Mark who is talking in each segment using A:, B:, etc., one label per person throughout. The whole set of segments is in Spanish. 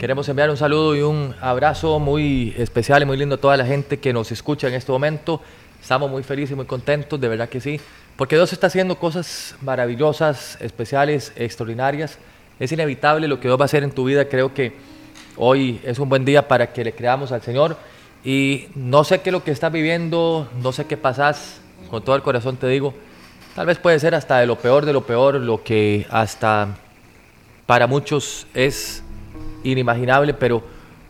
A: Queremos enviar un saludo y un abrazo muy especial y muy lindo a toda la gente que nos escucha en este momento. Estamos muy felices y muy contentos, de verdad que sí, porque Dios está haciendo cosas maravillosas, especiales, extraordinarias. Es inevitable lo que Dios va a hacer en tu vida. Creo que hoy es un buen día para que le creamos al Señor. Y no sé qué es lo que estás viviendo, no sé qué pasás, con todo el corazón te digo. Tal vez puede ser hasta de lo peor de lo peor, lo que hasta para muchos es inimaginable, pero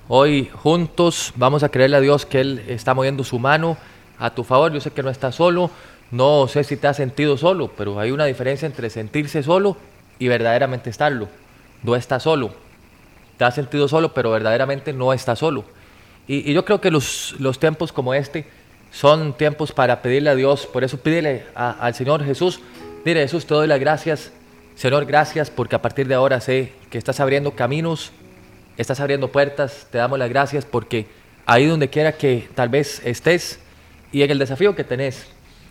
A: hoy juntos vamos a creerle a Dios que Él está moviendo su mano a tu favor. Yo sé que no estás solo, no sé si te has sentido solo, pero hay una diferencia entre sentirse solo y verdaderamente estarlo. No estás solo, te has sentido solo, pero verdaderamente no estás solo. Y, yo creo que los, los, tiempos como este son tiempos para pedirle a Dios, por eso pídele al Señor Jesús, dile Jesús, te doy las gracias, Señor, gracias porque a partir de ahora sé que estás abriendo caminos estás abriendo puertas, te damos las gracias porque ahí donde quiera que tal vez estés y en el desafío que tenés.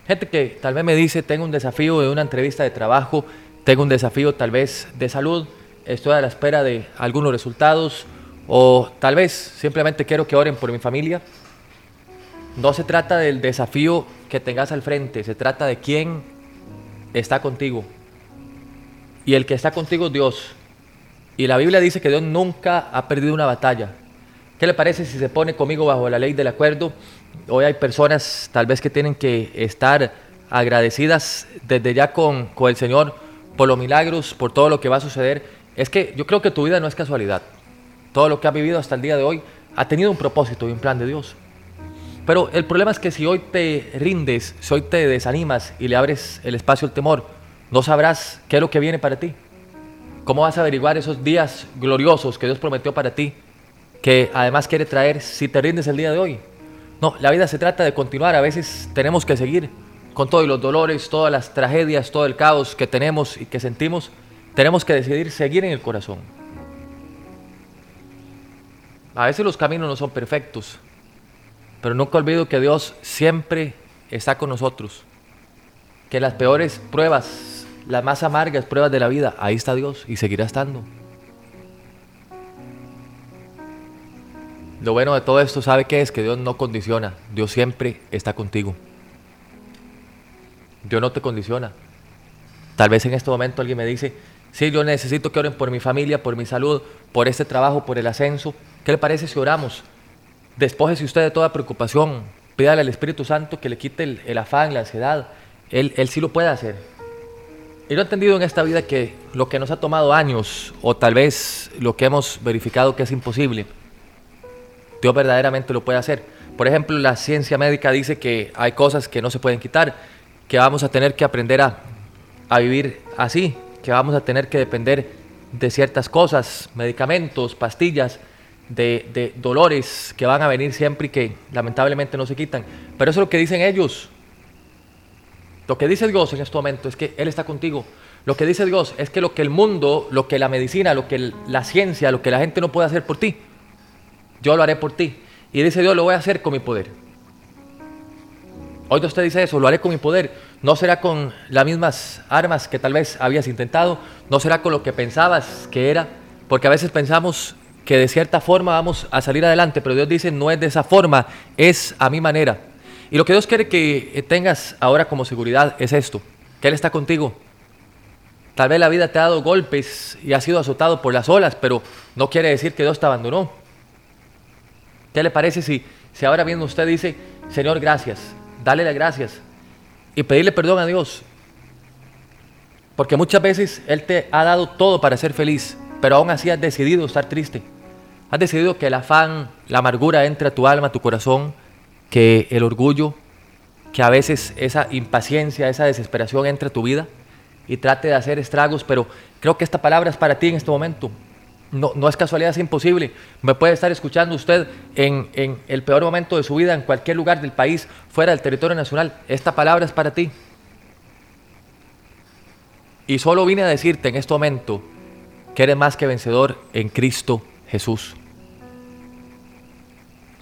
A: Gente que tal vez me dice, tengo un desafío de una entrevista de trabajo, tengo un desafío tal vez de salud, estoy a la espera de algunos resultados o tal vez simplemente quiero que oren por mi familia. No se trata del desafío que tengas al frente, se trata de quién está contigo. Y el que está contigo es Dios. Y la Biblia dice que Dios nunca ha perdido una batalla. ¿Qué le parece si se pone conmigo bajo la ley del acuerdo? Hoy hay personas tal vez que tienen que estar agradecidas desde ya con, el Señor por los milagros, por todo lo que va a suceder. Es que yo creo que tu vida no es casualidad. Todo lo que has vivido hasta el día de hoy ha tenido un propósito y un plan de Dios. Pero el problema es que si hoy te rindes, si hoy te desanimas y le abres el espacio al temor, no sabrás qué es lo que viene para ti. ¿Cómo vas a averiguar esos días gloriosos que Dios prometió para ti, que además quiere traer si te rindes el día de hoy? No, la vida se trata de continuar, a veces tenemos que seguir con todos los dolores, todas las tragedias, todo el caos que tenemos y que sentimos, tenemos que decidir seguir en el corazón. A veces los caminos no son perfectos, pero nunca olvido que Dios siempre está con nosotros, que las peores pruebas las más amargas pruebas de la vida, ahí está Dios y seguirá estando. Lo bueno de todo esto, ¿sabe qué es? Que Dios no condiciona, Dios siempre está contigo. Dios no te condiciona. Tal vez en este momento alguien me dice, sí, yo necesito que oren por mi familia, por mi salud, por este trabajo, por el ascenso. ¿Qué le parece si oramos? Despójese usted de toda preocupación, pídale al Espíritu Santo que le quite el, afán, la ansiedad. Él, él sí lo puede hacer. Y yo he entendido en esta vida que lo que nos ha tomado años, o tal vez lo que hemos verificado que es imposible, Dios verdaderamente lo puede hacer. Por ejemplo, la ciencia médica dice que hay cosas que no se pueden quitar, que vamos a tener que aprender a, vivir así, que vamos a tener que depender de ciertas cosas, medicamentos, pastillas, de, de, dolores que van a venir siempre y que lamentablemente no se quitan. Pero eso es lo que dicen ellos. Lo que dice Dios en este momento es que Él está contigo. Lo que dice Dios es que lo que el mundo, lo que la medicina, lo que la ciencia, lo que la gente no puede hacer por ti, yo lo haré por ti. Y dice Dios, lo voy a hacer con mi poder. Hoy usted dice eso, lo haré con mi poder. No será con las mismas armas que tal vez habías intentado, no será con lo que pensabas que era, porque a veces pensamos que de cierta forma vamos a salir adelante, pero Dios dice, no es de esa forma, es a mi manera. Y lo que Dios quiere que eh, tengas ahora como seguridad es esto, que Él está contigo. Tal vez la vida te ha dado golpes y has sido azotado por las olas, pero no quiere decir que Dios te abandonó. ¿Qué le parece si, si ahora mismo usted dice, Señor, gracias, dale las gracias y pedirle perdón a Dios? Porque muchas veces Él te ha dado todo para ser feliz, pero aún así has decidido estar triste. Has decidido que el afán, la amargura entre a tu alma, a tu corazón, que el orgullo, que a veces esa impaciencia, esa desesperación entre tu vida y trate de hacer estragos, pero creo que esta palabra es para ti en este momento. No, no es casualidad, es imposible. Me puede estar escuchando usted en, en el peor momento de su vida, en cualquier lugar del país, fuera del territorio nacional. Esta palabra es para ti. Y solo vine a decirte en este momento que eres más que vencedor en Cristo Jesús.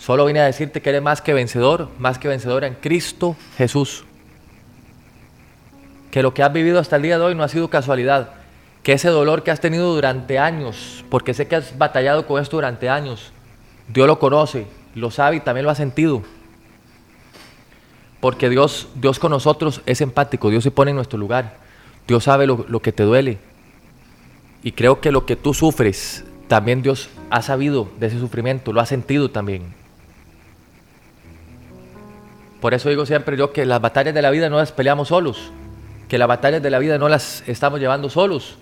A: Solo vine a decirte que eres más que vencedor, más que vencedora en Cristo Jesús. Que lo que has vivido hasta el día de hoy no ha sido casualidad. que ese dolor que has tenido durante años, porque sé que has batallado con esto durante años, Dios lo conoce, lo sabe y también lo ha sentido. Porque Dios, Dios con nosotros es empático, Dios se pone en nuestro lugar, Dios sabe lo, lo que te duele. Y creo que lo que tú sufres, también Dios ha sabido de ese sufrimiento, lo ha sentido también. Por eso digo siempre yo que las batallas de la vida no las peleamos solos, que las batallas de la vida no las estamos llevando solos.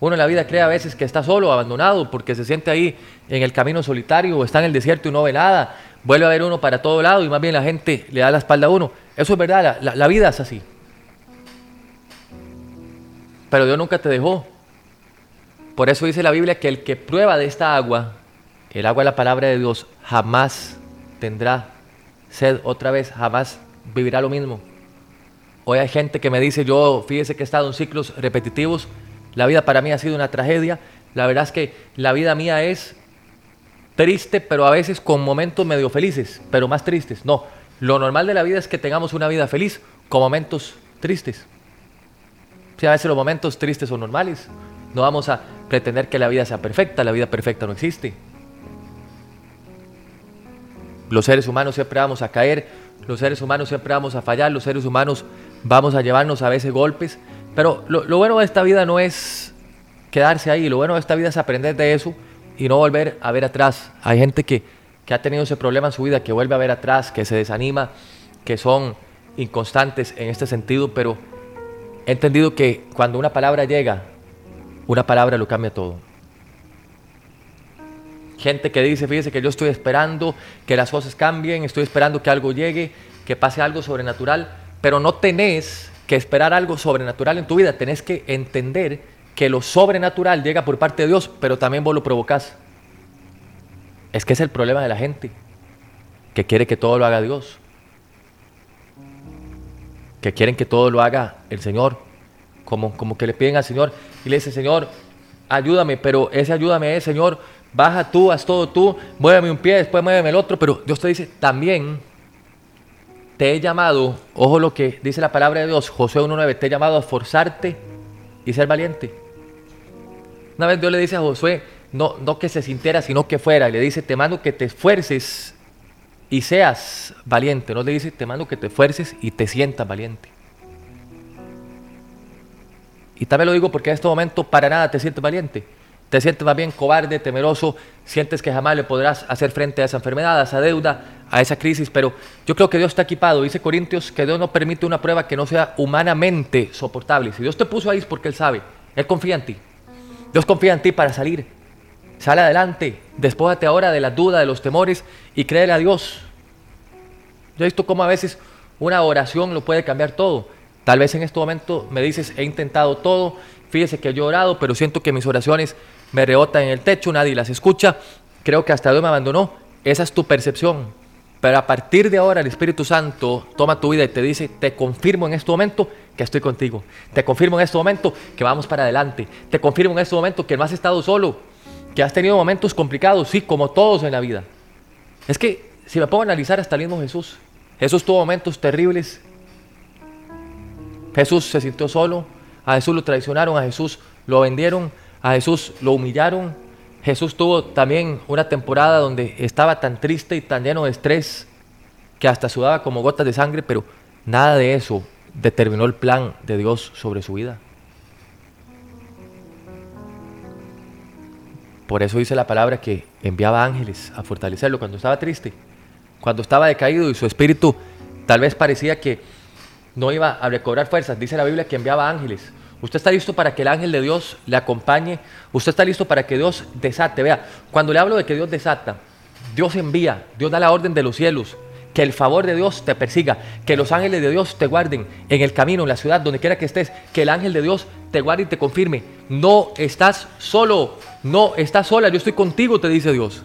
A: Uno en la vida cree a veces que está solo, abandonado, porque se siente ahí en el camino solitario o está en el desierto y no ve nada. Vuelve a ver uno para todo lado y más bien la gente le da la espalda a uno. Eso es verdad, la, la vida es así. Pero Dios nunca te dejó. Por eso dice la Biblia que el que prueba de esta agua, el agua de la palabra de Dios, jamás tendrá sed otra vez, jamás vivirá lo mismo. Hoy hay gente que me dice, yo fíjese que he estado en ciclos repetitivos, la vida para mí ha sido una tragedia, la verdad es que la vida mía es triste, pero a veces con momentos medio felices, pero más tristes. No, lo normal de la vida es que tengamos una vida feliz con momentos tristes. Si a veces los momentos tristes son normales, no vamos a pretender que la vida sea perfecta, la vida perfecta no existe. Los seres humanos siempre vamos a caer, los seres humanos siempre vamos a fallar, los seres humanos vamos a llevarnos a veces golpes, pero lo, bueno de esta vida no es quedarse ahí, lo bueno de esta vida es aprender de eso y no volver a ver atrás. Hay gente que, que ha tenido ese problema en su vida, que vuelve a ver atrás, que se desanima, que son inconstantes en este sentido, pero he entendido que cuando una palabra llega, una palabra lo cambia todo. Gente que dice, fíjese que yo estoy esperando que las cosas cambien, estoy esperando que algo llegue, que pase algo sobrenatural, pero no tenés que esperar algo sobrenatural en tu vida, tenés que entender que lo sobrenatural llega por parte de Dios, pero también vos lo provocás. Es que es el problema de la gente, que quiere que todo lo haga Dios, que quieren que todo lo haga el Señor, como, como que le piden al Señor y le dice, Señor, ayúdame, pero ese ayúdame es, Señor, baja tú, haz todo tú, muéveme un pie, después muéveme el otro, pero Dios te dice, también te he llamado, ojo lo que dice la palabra de Dios, José 1.9, te he llamado a esforzarte y ser valiente. Una vez Dios le dice a Josué, no, no que se sintiera, sino que fuera, le dice, te mando que te esfuerces y seas valiente. No le dice, te mando que te esfuerces y te sientas valiente. Y también lo digo porque en este momento para nada te sientes valiente. Te sientes más bien cobarde, temeroso, sientes que jamás le podrás hacer frente a esa enfermedad, a esa deuda, a esa crisis, pero yo creo que Dios está equipado. Dice Corintios que Dios no permite una prueba que no sea humanamente soportable. Si Dios te puso ahí es porque Él sabe, Él confía en ti. Dios confía en ti para salir. Sale adelante, despójate ahora de la duda, de los temores y créele a Dios. Yo he visto cómo a veces una oración lo puede cambiar todo. Tal vez en este momento me dices, he intentado todo, fíjese que he llorado, pero siento que mis oraciones me rebota en el techo, nadie las escucha, creo que hasta Dios me abandonó. Esa es tu percepción. Pero a partir de ahora el Espíritu Santo toma tu vida y te dice, te confirmo en este momento que estoy contigo. Te confirmo en este momento que vamos para adelante. Te confirmo en este momento que no has estado solo, que has tenido momentos complicados, sí, como todos en la vida. Es que si me pongo a analizar hasta el mismo Jesús, Jesús tuvo momentos terribles. Jesús se sintió solo, a Jesús lo traicionaron, a Jesús lo vendieron, a Jesús lo humillaron. Jesús tuvo también una temporada donde estaba tan triste y tan lleno de estrés que hasta sudaba como gotas de sangre, pero nada de eso determinó el plan de Dios sobre su vida. Por eso dice la palabra que enviaba ángeles a fortalecerlo cuando estaba triste, cuando estaba decaído y su espíritu tal vez parecía que no iba a recobrar fuerzas. Dice la Biblia que enviaba ángeles Usted está listo para que el ángel de Dios le acompañe. Usted está listo para que Dios desate. Vea, cuando le hablo de que Dios desata, Dios envía, Dios da la orden de los cielos. Que el favor de Dios te persiga, que los ángeles de Dios te guarden en el camino, en la ciudad, donde quiera que estés, que el ángel de Dios te guarde y te confirme. No estás solo, no estás sola, yo estoy contigo, te dice Dios.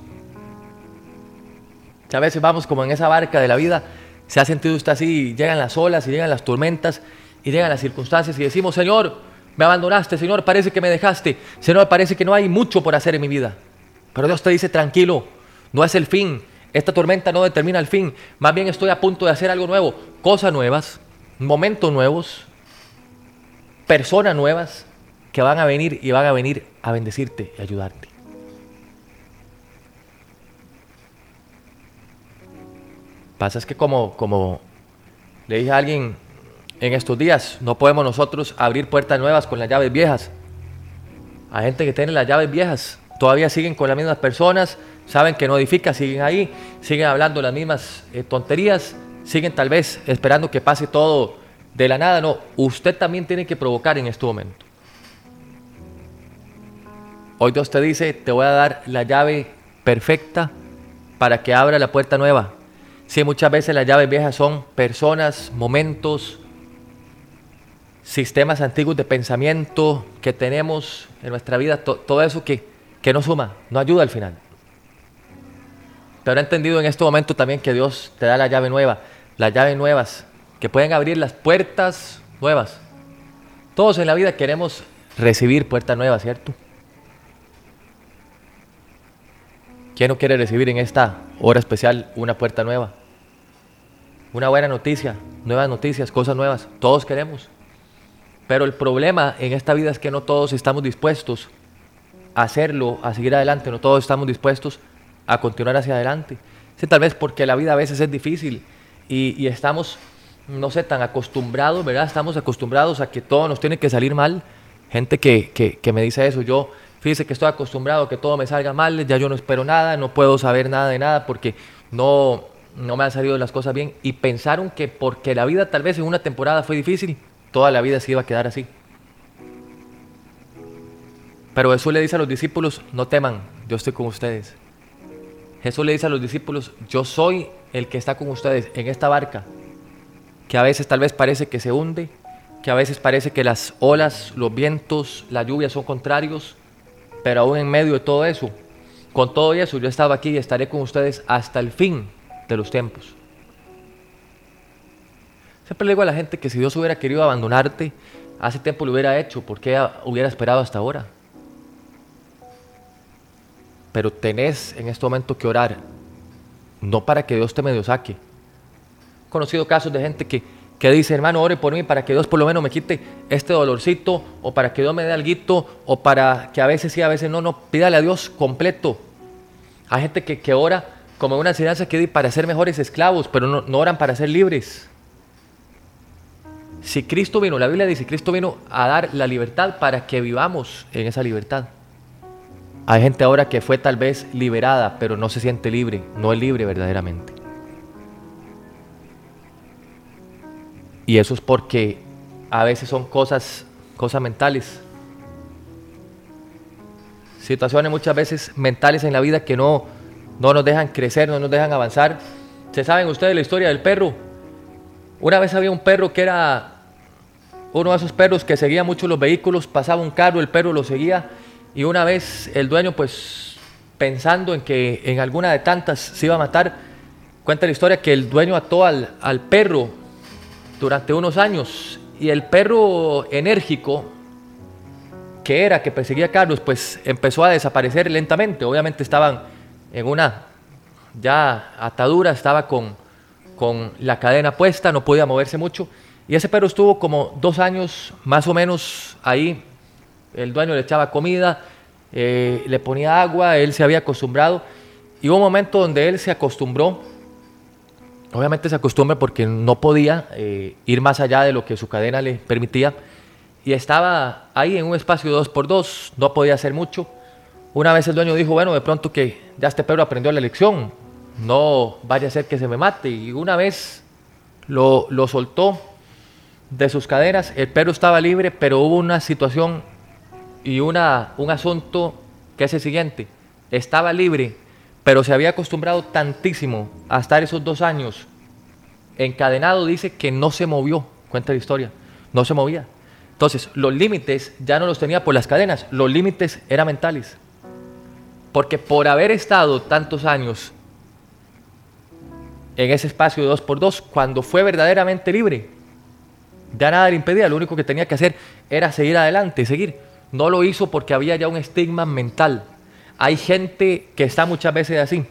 A: A veces vamos como en esa barca de la vida, se ha sentido usted así, llegan las olas y llegan las tormentas y llegan las circunstancias y decimos, Señor, me abandonaste, Señor, parece que me dejaste, Señor, parece que no hay mucho por hacer en mi vida. Pero Dios te dice, tranquilo, no es el fin, esta tormenta no determina el fin, más bien estoy a punto de hacer algo nuevo, cosas nuevas, momentos nuevos, personas nuevas que que van a venir y van a venir a bendecirte y ayudarte. Pasa es que como, como le dije a alguien en estos días, no podemos nosotros abrir puertas nuevas con las llaves viejas. Hay gente que tiene las llaves viejas, todavía siguen con las mismas personas, saben que no edifica, siguen ahí, siguen hablando las mismas eh, tonterías, siguen tal vez esperando que pase todo de la nada. No, usted también tiene que provocar en este momento. Hoy Dios te dice, te voy a dar la llave perfecta para que abra la puerta nueva. Si muchas veces las llaves viejas son personas, momentos, sistemas antiguos de pensamiento que tenemos en nuestra vida, todo eso que, que no suma, no ayuda al final. Pero he entendido en este momento también que Dios te da la llave nueva, las llaves nuevas, que pueden abrir las puertas nuevas. Todos en la vida queremos recibir puertas nuevas, ¿cierto? ¿Quién no quiere recibir en esta hora especial una puerta nueva? Una buena noticia, nuevas noticias, cosas nuevas. Todos queremos. Pero el problema en esta vida es que no todos estamos dispuestos a hacerlo, a seguir adelante. No todos estamos dispuestos a continuar hacia adelante. Sí, tal vez porque la vida a veces es difícil y, estamos, no sé, tan acostumbrados, ¿verdad? Estamos acostumbrados a que todo nos tiene que salir mal. Gente que, que, me dice eso, yo fíjese que estoy acostumbrado a que todo me salga mal, ya yo no espero nada, no puedo saber nada de nada porque no, no me han salido las cosas bien. Y pensaron que porque la vida tal vez en una temporada fue difícil, toda la vida se iba a quedar así. Pero Jesús le dice a los discípulos, no teman, yo estoy con ustedes. Jesús le dice a los discípulos, yo soy el que está con ustedes en esta barca, que a veces tal vez parece que se hunde, que a veces parece que las olas, los vientos, la lluvia son contrarios, pero aún en medio de todo eso, con todo eso, yo estaba aquí y estaré con ustedes hasta el fin de los tiempos. Siempre le digo a la gente que si Dios hubiera querido abandonarte, hace tiempo lo hubiera hecho, ¿por qué hubiera esperado hasta ahora? Pero tenés en este momento que orar no para que Dios te medio saque. He conocido casos de gente que, que dice, hermano, ore por mí para que Dios por lo menos me quite este dolorcito, o para que Dios me dé algo, o para que a veces sí, a veces no, no, pídale a Dios completo. Hay gente que, que ora como una enseñanza que dice para ser mejores esclavos, pero no, no oran para ser libres. Si Cristo vino, la Biblia dice, Cristo vino a dar la libertad para que vivamos en esa libertad. Hay gente ahora que fue tal vez liberada, pero no se siente libre, no es libre verdaderamente. Y eso es porque a veces son cosas, cosas mentales. Situaciones muchas veces mentales en la vida que no, no nos dejan crecer, no nos dejan avanzar. ¿Se saben ustedes la historia del perro? Una vez había un perro que era uno de esos perros que seguía mucho los vehículos, pasaba un carro, el perro lo seguía y una vez el dueño, pues pensando en que en alguna de tantas se iba a matar, cuenta la historia que el dueño ató al, al perro durante unos años y el perro enérgico que era, que perseguía a Carlos, pues empezó a desaparecer lentamente. Obviamente estaban en una ya atadura, estaba con, con la cadena puesta, no podía moverse mucho. Y ese perro estuvo como dos años más o menos ahí el dueño le echaba comida, eh, le ponía agua, él se había acostumbrado. Y hubo un momento donde él se acostumbró, obviamente se acostumbra porque no podía eh, ir más allá de lo que su cadena le permitía. Y estaba ahí en un espacio dos por dos, no podía hacer mucho. Una vez el dueño dijo, bueno, de pronto que ya este perro aprendió la lección, no vaya a ser que se me mate. Y una vez lo, lo soltó de sus cadenas, el perro estaba libre, pero hubo una situación y una, un asunto que es el siguiente. Estaba libre, pero se había acostumbrado tantísimo a estar esos dos años encadenado, dice que no se movió, cuenta la historia, no se movía. Entonces, los límites ya no los tenía por las cadenas, los límites eran mentales. Porque por haber estado tantos años en ese espacio de dos por dos, cuando fue verdaderamente libre, ya nada le impedía, lo único que tenía que hacer era seguir adelante, seguir. No lo hizo porque había ya un estigma mental. Hay gente que está muchas veces así.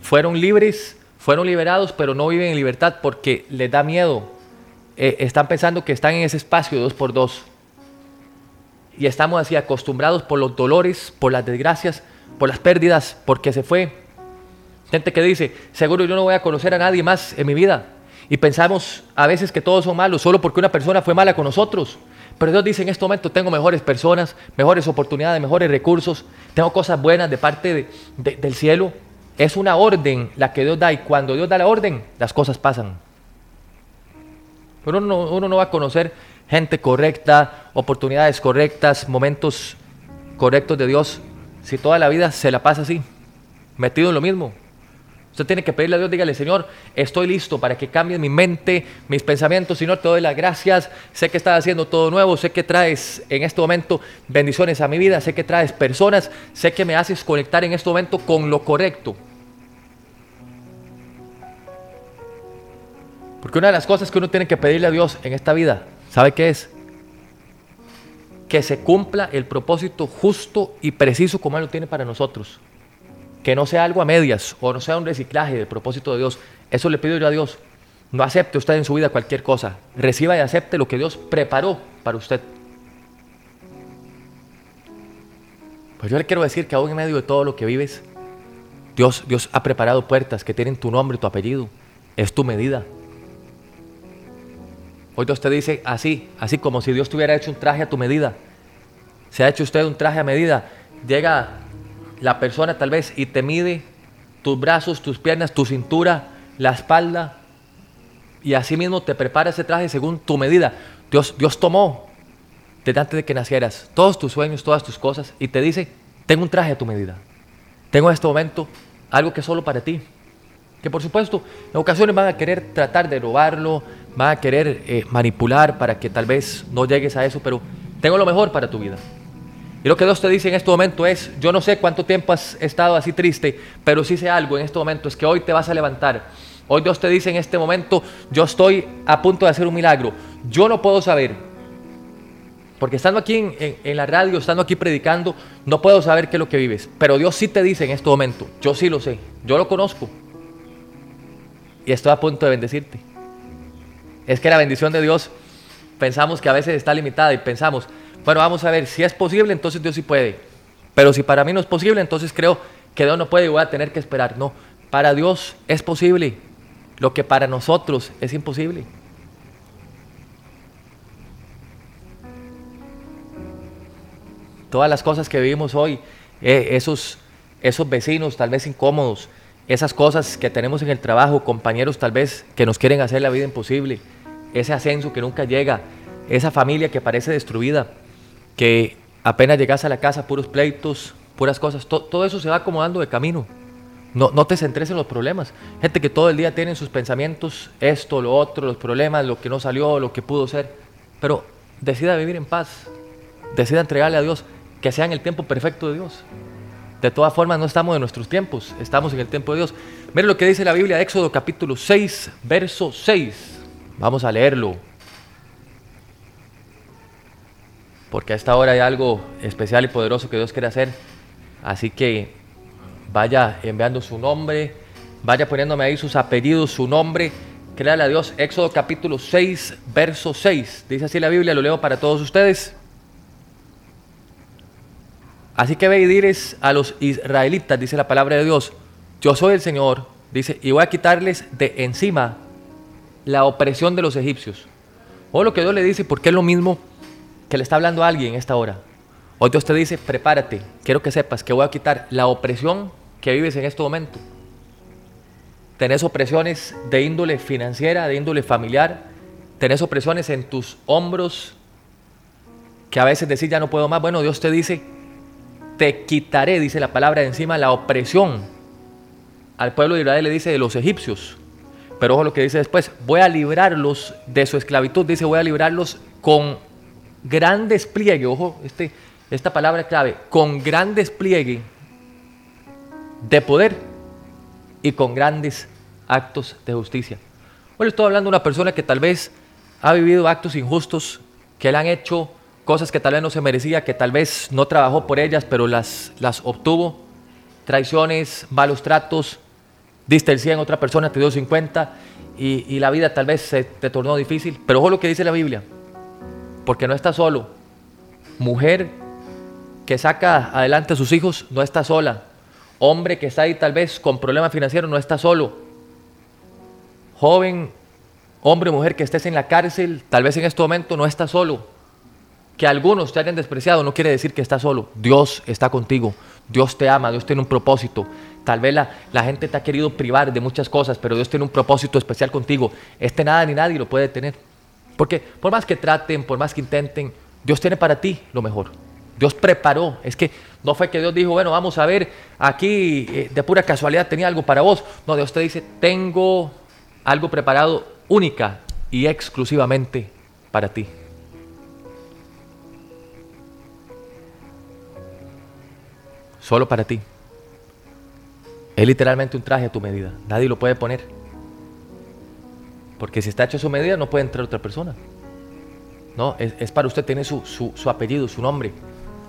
A: Fueron libres, fueron liberados, pero no viven en libertad porque les da miedo. Eh, están pensando que están en ese espacio dos por dos. y estamos así acostumbrados por los dolores, por las desgracias, por las pérdidas, porque se fue. Gente que dice, seguro yo no voy a conocer a nadie más en mi vida. Y pensamos a veces que todos son malos solo porque una persona fue mala con nosotros. Pero Dios dice en este momento, tengo mejores personas, mejores oportunidades, mejores recursos, tengo cosas buenas de parte del cielo. Es una orden la que Dios da y cuando Dios da la orden, las cosas pasan. Pero uno, uno no va a conocer gente correcta, oportunidades correctas, momentos correctos de Dios, si toda la vida se la pasa así, metido en lo mismo. Usted tiene que pedirle a Dios, dígale, Señor, estoy listo para que cambie mi mente, mis pensamientos. Señor, te doy las gracias. Sé que estás haciendo todo nuevo. Sé que traes en este momento bendiciones a mi vida. Sé que traes personas. Sé que me haces conectar en este momento con lo correcto. Porque una de las cosas que uno tiene que pedirle a Dios en esta vida, ¿sabe qué es? Que se cumpla el propósito justo y preciso como Él lo tiene para nosotros que no sea algo a medias o no sea un reciclaje del propósito de Dios. Eso le pido yo a Dios. No acepte usted en su vida cualquier cosa. Reciba y acepte lo que Dios preparó para usted. Pues yo le quiero decir que aún en medio de todo lo que vives, Dios, Dios ha preparado puertas que tienen tu nombre tu apellido. Es tu medida. Hoy Dios te dice así, así como si Dios te hubiera hecho un traje a tu medida. Se ha hecho usted un traje a medida. Llega la persona tal vez y te mide tus brazos, tus piernas, tu cintura, la espalda, y así mismo te prepara ese traje según tu medida. Dios, Dios tomó desde antes de que nacieras todos tus sueños, todas tus cosas, y te dice, tengo un traje a tu medida. Tengo en este momento algo que es solo para ti. Que por supuesto, en ocasiones van a querer tratar de robarlo, van a querer eh, manipular para que tal vez no llegues a eso, pero tengo lo mejor para tu vida. Y lo que Dios te dice en este momento es, yo no sé cuánto tiempo has estado así triste, pero sí sé algo en este momento, es que hoy te vas a levantar. Hoy Dios te dice en este momento, yo estoy a punto de hacer un milagro. Yo no puedo saber, porque estando aquí en, la radio, estando aquí predicando, no puedo saber qué es lo que vives. Pero Dios sí te dice en este momento, yo sí lo sé, yo lo conozco. Y estoy a punto de bendecirte. Es que la bendición de Dios pensamos que a veces está limitada y pensamos, bueno, vamos a ver, si es posible, entonces Dios sí puede. Pero si para mí no es posible, entonces creo que Dios no puede y voy a tener que esperar. No, para Dios es posible lo que para nosotros es imposible. Todas las cosas que vivimos hoy, eh, esos, esos vecinos tal vez incómodos, esas cosas que tenemos en el trabajo, compañeros tal vez que nos quieren hacer la vida imposible, ese ascenso que nunca llega, esa familia que parece destruida, que apenas llegas a la casa, puros pleitos, puras cosas, todo eso se va acomodando de camino. No, no te centres en los problemas. Gente que todo el día tiene en sus pensamientos esto, lo otro, los problemas, lo que no salió, lo que pudo ser. Pero decida vivir en paz. Decida entregarle a Dios que sea en el tiempo perfecto de Dios. De todas formas, no estamos en nuestros tiempos, estamos en el tiempo de Dios. Miren lo que dice la Biblia, Éxodo capítulo 6, verso 6. Vamos a leerlo. porque a esta hora hay algo especial y poderoso que Dios quiere hacer. Así que vaya enviando su nombre, vaya poniéndome ahí sus apellidos, su nombre. Créale a Dios. Éxodo capítulo 6, verso 6. Dice así la Biblia, lo leo para todos ustedes. Así que ve y diles a los israelitas, dice la palabra de Dios, yo soy el Señor, dice, y voy a quitarles de encima la opresión de los egipcios. O lo que Dios le dice, porque es lo mismo que le está hablando a alguien en esta hora. Hoy Dios te dice, prepárate, quiero que sepas que voy a quitar la opresión que vives en este momento. Tenés opresiones de índole financiera, de índole familiar, tenés opresiones en tus hombros, que a veces decís ya no puedo más. Bueno, Dios te dice, te quitaré, dice la palabra encima, la opresión. Al pueblo de Israel le dice de los egipcios. Pero ojo lo que dice después, voy a librarlos de su esclavitud, dice voy a librarlos con gran despliegue, ojo, este, esta palabra clave, con gran despliegue de poder y con grandes actos de justicia. Hoy estoy hablando de una persona que tal vez ha vivido actos injustos, que le han hecho cosas que tal vez no se merecía, que tal vez no trabajó por ellas, pero las, las obtuvo, traiciones, malos tratos, diste el 100, otra persona te dio 50 y, y la vida tal vez se te tornó difícil, pero ojo lo que dice la Biblia, porque no estás solo. Mujer que saca adelante a sus hijos no está sola. Hombre que está ahí tal vez con problemas financieros no está solo. Joven, hombre o mujer que estés en la cárcel, tal vez en este momento no está solo. Que algunos te hayan despreciado no quiere decir que estás solo. Dios está contigo. Dios te ama, Dios tiene un propósito. Tal vez la, la, gente te ha querido privar de muchas cosas, pero Dios tiene un propósito especial contigo. Este nada ni nadie lo puede tener. Porque por más que traten, por más que intenten, Dios tiene para ti lo mejor. Dios preparó. Es que no fue que Dios dijo, bueno, vamos a ver, aquí eh, de pura casualidad tenía algo para vos. No, Dios te dice, tengo algo preparado única y exclusivamente para ti. Solo para ti. Es literalmente un traje a tu medida. Nadie lo puede poner. Porque si está hecho a su medida no puede entrar otra persona. No, es, para usted, tiene su, su, apellido, su nombre.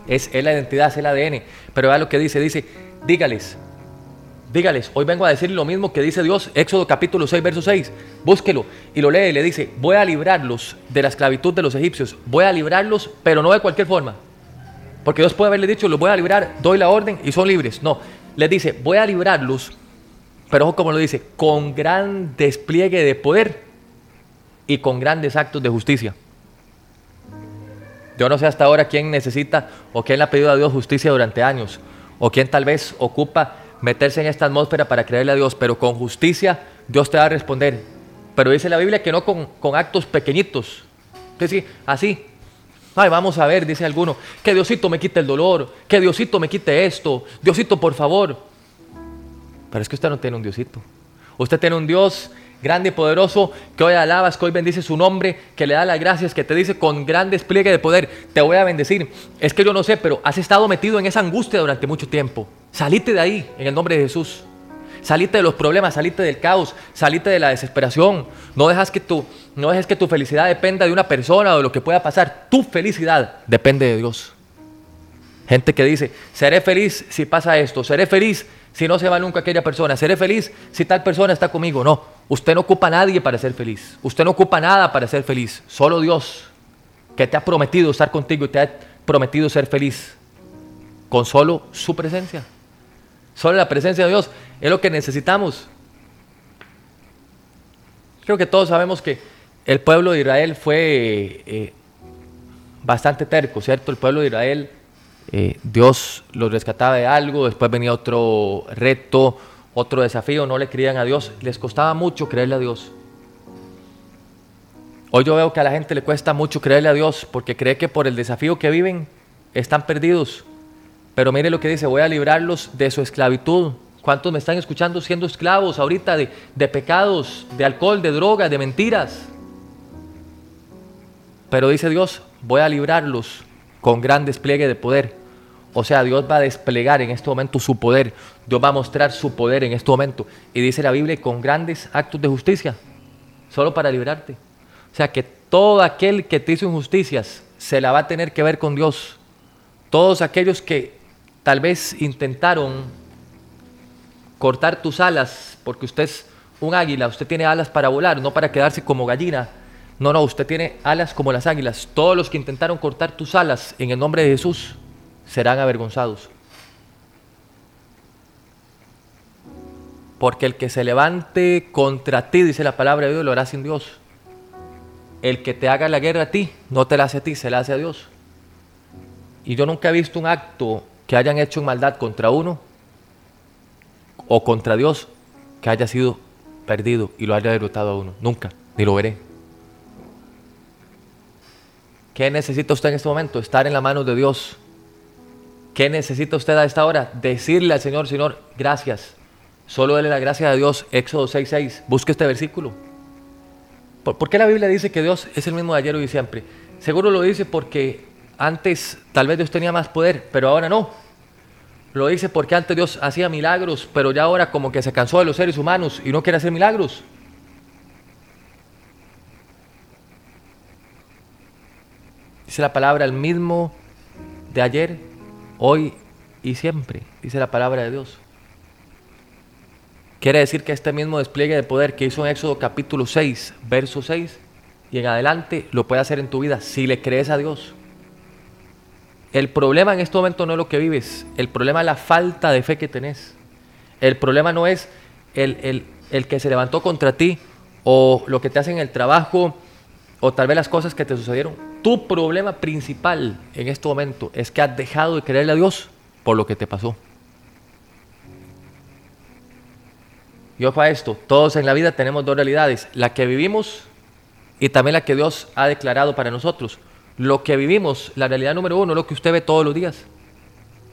A: Es, es, la identidad, es el ADN. Pero vea lo que dice, dice, dígales, dígales, hoy vengo a decir lo mismo que dice Dios, Éxodo capítulo 6, verso 6, búsquelo y lo lee y le dice, voy a librarlos de la esclavitud de los egipcios, voy a librarlos, pero no de cualquier forma. Porque Dios puede haberle dicho, los voy a librar, doy la orden y son libres. No, les dice, voy a librarlos, pero ojo como lo dice, con gran despliegue de poder y con grandes actos de justicia. Yo no sé hasta ahora quién necesita o quién le ha pedido a Dios justicia durante años, o quién tal vez ocupa meterse en esta atmósfera para creerle a Dios, pero con justicia Dios te va a responder. Pero dice la Biblia que no con, actos pequeñitos. Sí, así. Ay, vamos a ver, dice alguno, que Diosito me quite el dolor, que Diosito me quite esto, Diosito por favor. Pero es que usted no tiene un Diosito. Usted tiene un Dios grande y poderoso, que hoy alabas, que hoy bendice su nombre, que le da las gracias, que te dice con gran despliegue de poder, te voy a bendecir. Es que yo no sé, pero has estado metido en esa angustia durante mucho tiempo. Salite de ahí, en el nombre de Jesús. Salite de los problemas, salite del caos, salite de la desesperación. No dejas que tu, no dejes que tu felicidad dependa de una persona o de lo que pueda pasar. Tu felicidad depende de Dios. Gente que dice, seré feliz si pasa esto, seré feliz si no se va nunca aquella persona, seré feliz si tal persona está conmigo. No, usted no ocupa a nadie para ser feliz, usted no ocupa nada para ser feliz, solo Dios que te ha prometido estar contigo y te ha prometido ser feliz con solo su presencia. Solo la presencia de Dios es lo que necesitamos. Creo que todos sabemos que el pueblo de Israel fue eh, bastante terco, ¿cierto? El pueblo de Israel eh, Dios los rescataba de algo, después venía otro reto, otro desafío, no le creían a Dios, les costaba mucho creerle a Dios. Hoy yo veo que a la gente le cuesta mucho creerle a Dios porque cree que por el desafío que viven están perdidos. Pero mire lo que dice, voy a librarlos de su esclavitud. ¿Cuántos me están escuchando siendo esclavos ahorita de, pecados, de alcohol, de drogas, de mentiras? Pero dice Dios, voy a librarlos con gran despliegue de poder. O sea, Dios va a desplegar en este momento su poder. Dios va a mostrar su poder en este momento. Y dice la Biblia, con grandes actos de justicia, solo para librarte. O sea, que todo aquel que te hizo injusticias se la va a tener que ver con Dios. Todos aquellos que tal vez intentaron cortar tus alas, porque usted es un águila, usted tiene alas para volar, no para quedarse como gallina no, no, usted tiene alas como las águilas. Todos los que intentaron cortar tus alas en el nombre de Jesús serán avergonzados. Porque el que se levante contra ti, dice la palabra de Dios, lo hará sin Dios. El que te haga la guerra a ti, no te la hace a ti, se la hace a Dios. Y yo nunca he visto un acto que hayan hecho maldad contra uno o contra Dios que haya sido perdido y lo haya derrotado a uno. Nunca, ni lo veré. ¿Qué necesita usted en este momento? Estar en la mano de Dios. ¿Qué necesita usted a esta hora? Decirle al Señor, Señor, gracias. Solo déle la gracia a Dios. Éxodo 6.6. Busque este versículo. ¿Por, qué la Biblia dice que Dios es el mismo de ayer, y siempre? Seguro lo dice porque antes tal vez Dios tenía más poder, pero ahora no. Lo dice porque antes Dios hacía milagros, pero ya ahora como que se cansó de los seres humanos y no quiere hacer milagros. Dice la palabra el mismo de ayer, hoy y siempre, dice la palabra de Dios. Quiere decir que este mismo despliegue de poder que hizo en Éxodo capítulo 6, verso 6, y en adelante lo puede hacer en tu vida si le crees a Dios. El problema en este momento no es lo que vives, el problema es la falta de fe que tenés. El problema no es el, el que se levantó contra ti o lo que te hace en el trabajo o tal vez las cosas que te sucedieron. Tu problema principal en este momento es que has dejado de creerle a Dios por lo que te pasó. Y ojo a esto, todos en la vida tenemos dos realidades, la que vivimos y también la que Dios ha declarado para nosotros. Lo que vivimos, la realidad número uno, lo que usted ve todos los días.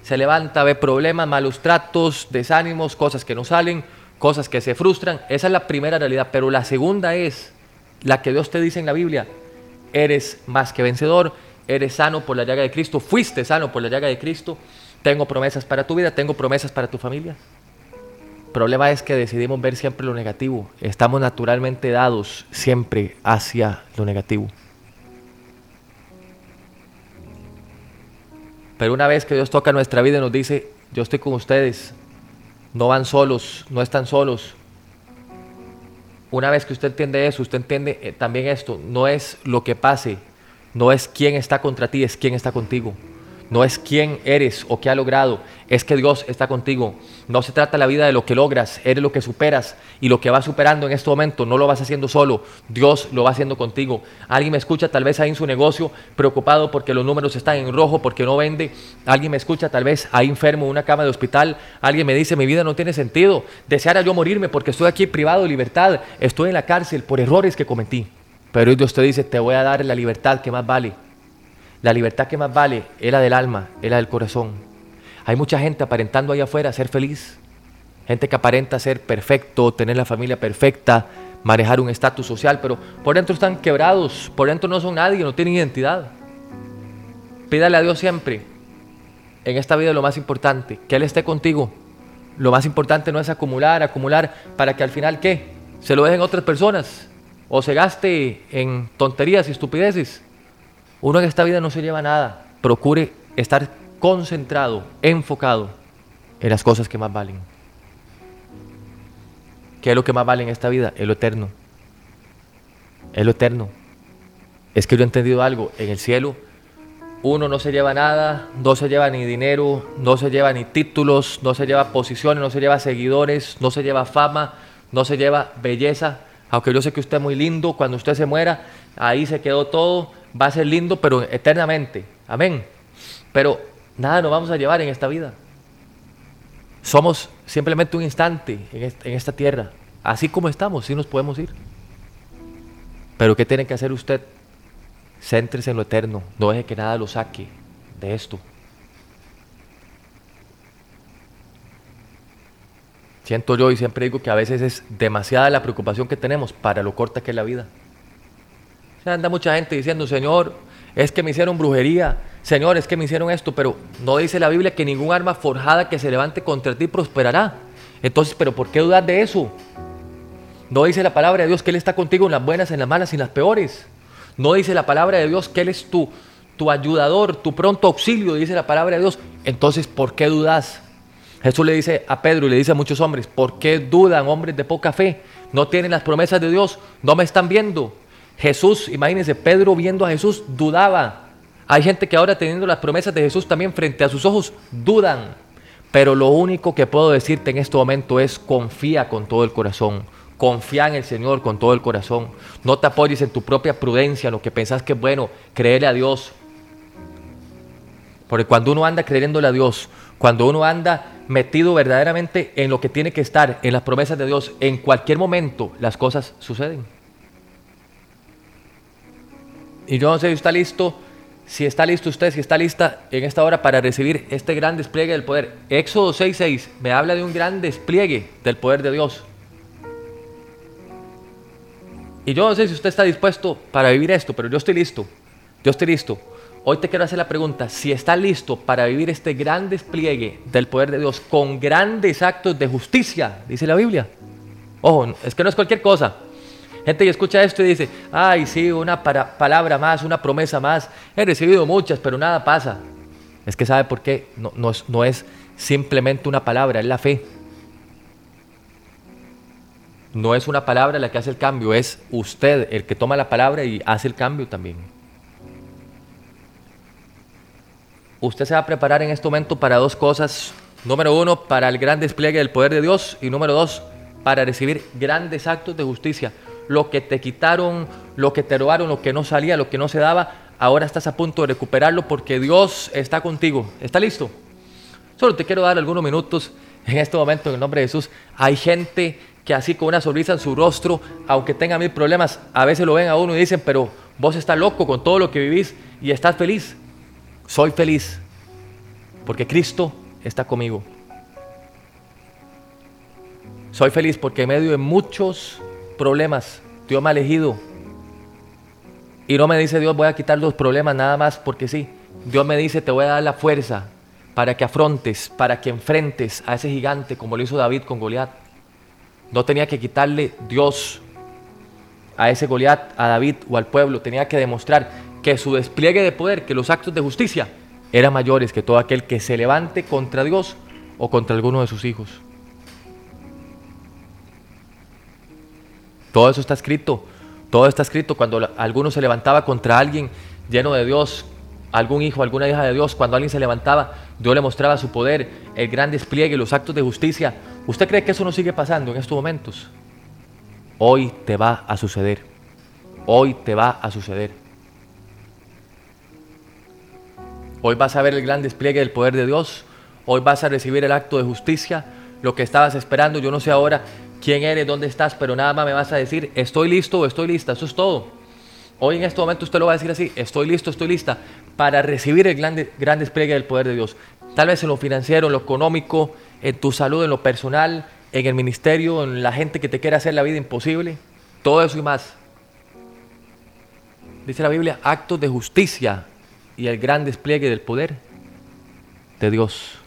A: Se levanta, ve problemas, malos tratos, desánimos, cosas que no salen, cosas que se frustran. Esa es la primera realidad. Pero la segunda es la que Dios te dice en la Biblia. Eres más que vencedor, eres sano por la llaga de Cristo, fuiste sano por la llaga de Cristo. Tengo promesas para tu vida, tengo promesas para tu familia. Problema es que decidimos ver siempre lo negativo. Estamos naturalmente dados siempre hacia lo negativo. Pero una vez que Dios toca nuestra vida y nos dice, yo estoy con ustedes, no van solos, no están solos. Una vez que usted entiende eso, usted entiende eh, también esto, no es lo que pase, no es quién está contra ti, es quién está contigo. No es quién eres o qué ha logrado, es que Dios está contigo. No se trata la vida de lo que logras, eres lo que superas y lo que vas superando en este momento no lo vas haciendo solo, Dios lo va haciendo contigo. Alguien me escucha tal vez ahí en su negocio preocupado porque los números están en rojo, porque no vende. Alguien me escucha tal vez ahí enfermo en una cama de hospital. Alguien me dice mi vida no tiene sentido. Deseara yo morirme porque estoy aquí privado de libertad, estoy en la cárcel por errores que cometí. Pero Dios te dice, te voy a dar la libertad que más vale la libertad que más vale es la del alma, es la del corazón. Hay mucha gente aparentando ahí afuera ser feliz. Gente que aparenta ser perfecto, tener la familia perfecta, manejar un estatus social, pero por dentro están quebrados, por dentro no son nadie, no tienen identidad. Pídale a Dios siempre, en esta vida lo más importante, que Él esté contigo. Lo más importante no es acumular, acumular, para que al final, ¿qué? Se lo dejen otras personas o se gaste en tonterías y estupideces. Uno en esta vida no se lleva nada. Procure estar concentrado, enfocado en las cosas que más valen. ¿Qué es lo que más vale en esta vida? Es lo eterno. Es lo eterno. Es que yo he entendido algo. En el cielo, uno no se lleva nada, no se lleva ni dinero, no se lleva ni títulos, no se lleva posiciones, no se lleva seguidores, no se lleva fama, no se lleva belleza. Aunque yo sé que usted es muy lindo, cuando usted se muera, ahí se quedó todo va a ser lindo, pero eternamente. Amén. Pero nada nos vamos a llevar en esta vida. Somos simplemente un instante en esta tierra. Así como estamos, sí nos podemos ir. Pero ¿qué tiene que hacer usted? Céntrese en lo eterno. No deje que nada lo saque de esto. Siento yo y siempre digo que a veces es demasiada la preocupación que tenemos para lo corta que es la vida anda mucha gente diciendo, Señor, es que me hicieron brujería, Señor, es que me hicieron esto, pero no dice la Biblia que ningún arma forjada que se levante contra ti prosperará. Entonces, ¿pero por qué dudar de eso? No dice la palabra de Dios que Él está contigo en las buenas, en las malas y en las peores. No dice la palabra de Dios que Él es tu, tu ayudador, tu pronto auxilio, dice la palabra de Dios. Entonces, ¿por qué dudas? Jesús le dice a Pedro y le dice a muchos hombres, ¿por qué dudan hombres de poca fe? No tienen las promesas de Dios, no me están viendo. Jesús, imagínense, Pedro viendo a Jesús dudaba. Hay gente que ahora teniendo las promesas de Jesús también frente a sus ojos dudan. Pero lo único que puedo decirte en este momento es confía con todo el corazón. Confía en el Señor con todo el corazón. No te apoyes en tu propia prudencia, en lo que pensás que es bueno. Creerle a Dios. Porque cuando uno anda creyéndole a Dios, cuando uno anda metido verdaderamente en lo que tiene que estar, en las promesas de Dios, en cualquier momento las cosas suceden. Y yo no sé si está listo, si está listo usted, si está lista en esta hora para recibir este gran despliegue del poder. Éxodo 6:6 me habla de un gran despliegue del poder de Dios. Y yo no sé si usted está dispuesto para vivir esto, pero yo estoy listo. Yo estoy listo. Hoy te quiero hacer la pregunta, si está listo para vivir este gran despliegue del poder de Dios con grandes actos de justicia, dice la Biblia. Ojo, es que no es cualquier cosa. Gente que escucha esto y dice, ay, sí, una palabra más, una promesa más. He recibido muchas, pero nada pasa. Es que sabe por qué. No, es simplemente una palabra, es la fe. No es una palabra la que hace el cambio, es usted el que toma la palabra y hace el cambio también. usted se va a preparar en este momento para dos cosas. Número uno, para el gran despliegue del poder de Dios. Y número dos, para recibir grandes actos de justicia. Lo que te quitaron, lo que te robaron, lo que no salía, lo que no se daba, ahora estás a punto de recuperarlo porque Dios está contigo. ¿Está listo? Solo te quiero dar algunos minutos en este momento en el nombre de Jesús. Hay gente que así con una sonrisa en su rostro, aunque tenga mil problemas, a veces lo ven a uno y dicen, pero vos estás loco con todo lo que vivís y estás feliz. Soy feliz porque Cristo está conmigo. Soy feliz porque en medio de muchos problemas Dios me ha elegido. Y no me dice Dios voy a quitar los problemas nada más porque sí. Dios me dice te voy a dar la fuerza para que afrontes, para que enfrentes a ese gigante como lo hizo David con Goliat. No tenía que quitarle Dios a ese Goliat, a David o al pueblo. Tenía que demostrar que su despliegue de poder, que los actos de justicia eran mayores que todo aquel que se levante contra Dios o contra alguno de sus hijos. Todo eso está escrito. Todo está escrito cuando alguno se levantaba contra alguien lleno de Dios, algún hijo, alguna hija de Dios, cuando alguien se levantaba, Dios le mostraba su poder, el gran despliegue, los actos de justicia. ¿Usted cree que eso no sigue pasando en estos momentos? Hoy te va a suceder. Hoy te va a suceder. Hoy vas a ver el gran despliegue del poder de Dios. Hoy vas a recibir el acto de justicia, lo que estabas esperando. Yo no sé ahora quién eres, dónde estás, pero nada más me vas a decir, estoy listo o estoy lista. Eso es todo. Hoy en este momento usted lo va a decir así, estoy listo, estoy lista para recibir el gran, gran despliegue del poder de Dios. Tal vez en lo financiero, en lo económico, en tu salud, en lo personal, en el ministerio, en la gente que te quiere hacer la vida imposible. Todo eso y más. Dice la Biblia, actos de justicia y el gran despliegue del poder de Dios.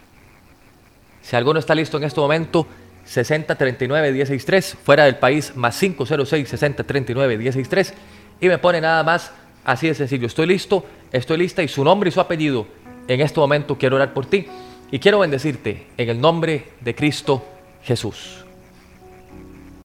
A: Si alguno está listo en este momento, 6039 163, fuera del país, más 506 6039 163, y me pone nada más así de sencillo. Estoy listo, estoy lista y su nombre y su apellido. En este momento quiero orar por ti y quiero bendecirte en el nombre de Cristo Jesús.